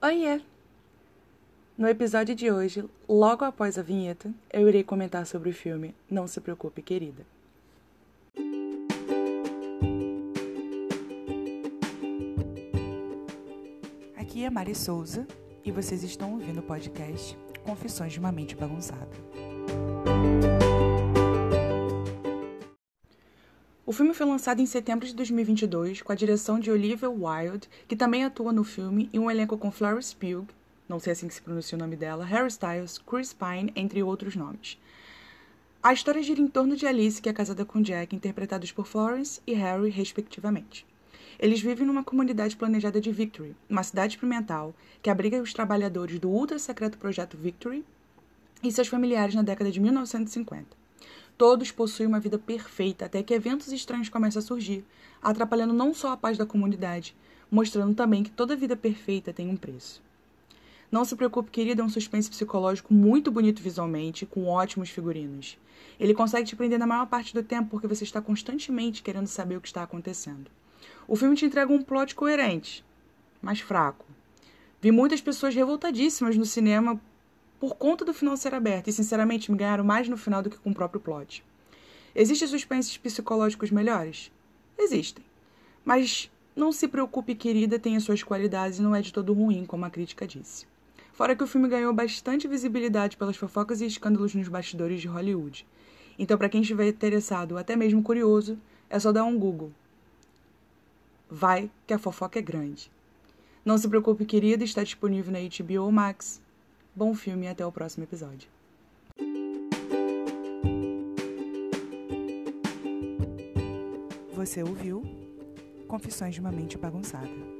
Oiê! No episódio de hoje, logo após a vinheta, eu irei comentar sobre o filme Não Se Preocupe, Querida. Aqui é Mari Souza e vocês estão ouvindo o podcast Confissões de uma Mente Bagunçada. O filme foi lançado em setembro de 2022 com a direção de Olivia Wilde, que também atua no filme, e um elenco com Florence Pugh, não sei assim que se pronuncia o nome dela, Harry Styles, Chris Pine, entre outros nomes. A história gira em torno de Alice, que é casada com Jack, interpretados por Florence e Harry, respectivamente. Eles vivem numa comunidade planejada de Victory, uma cidade experimental que abriga os trabalhadores do ultra-secreto projeto Victory e seus familiares na década de 1950. Todos possuem uma vida perfeita até que eventos estranhos começam a surgir, atrapalhando não só a paz da comunidade, mostrando também que toda vida perfeita tem um preço. Não se preocupe, querida, é um suspense psicológico muito bonito visualmente, com ótimos figurinos. Ele consegue te prender na maior parte do tempo porque você está constantemente querendo saber o que está acontecendo. O filme te entrega um plot coerente, mas fraco. Vi muitas pessoas revoltadíssimas no cinema por conta do final ser aberto, e sinceramente me ganharam mais no final do que com o próprio plot. Existem suspenses psicológicos melhores? Existem. Mas não se preocupe, querida, tem as suas qualidades e não é de todo ruim, como a crítica disse. Fora que o filme ganhou bastante visibilidade pelas fofocas e escândalos nos bastidores de Hollywood. Então, para quem estiver interessado ou até mesmo curioso, é só dar um Google. Vai que a fofoca é grande. Não se preocupe, querida, está disponível na HBO Max Bom filme e até o próximo episódio. Você ouviu Confissões de uma Mente Bagunçada.